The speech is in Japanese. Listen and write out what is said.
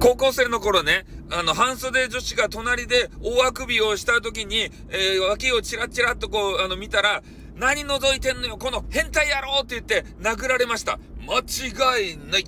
高校生の頃ね、あの、半袖女子が隣で大あくびをした時に、えー、脇をチラチラっとこう、あの、見たら、何覗いてんのよ、この変態野郎って言って殴られました。間違いない。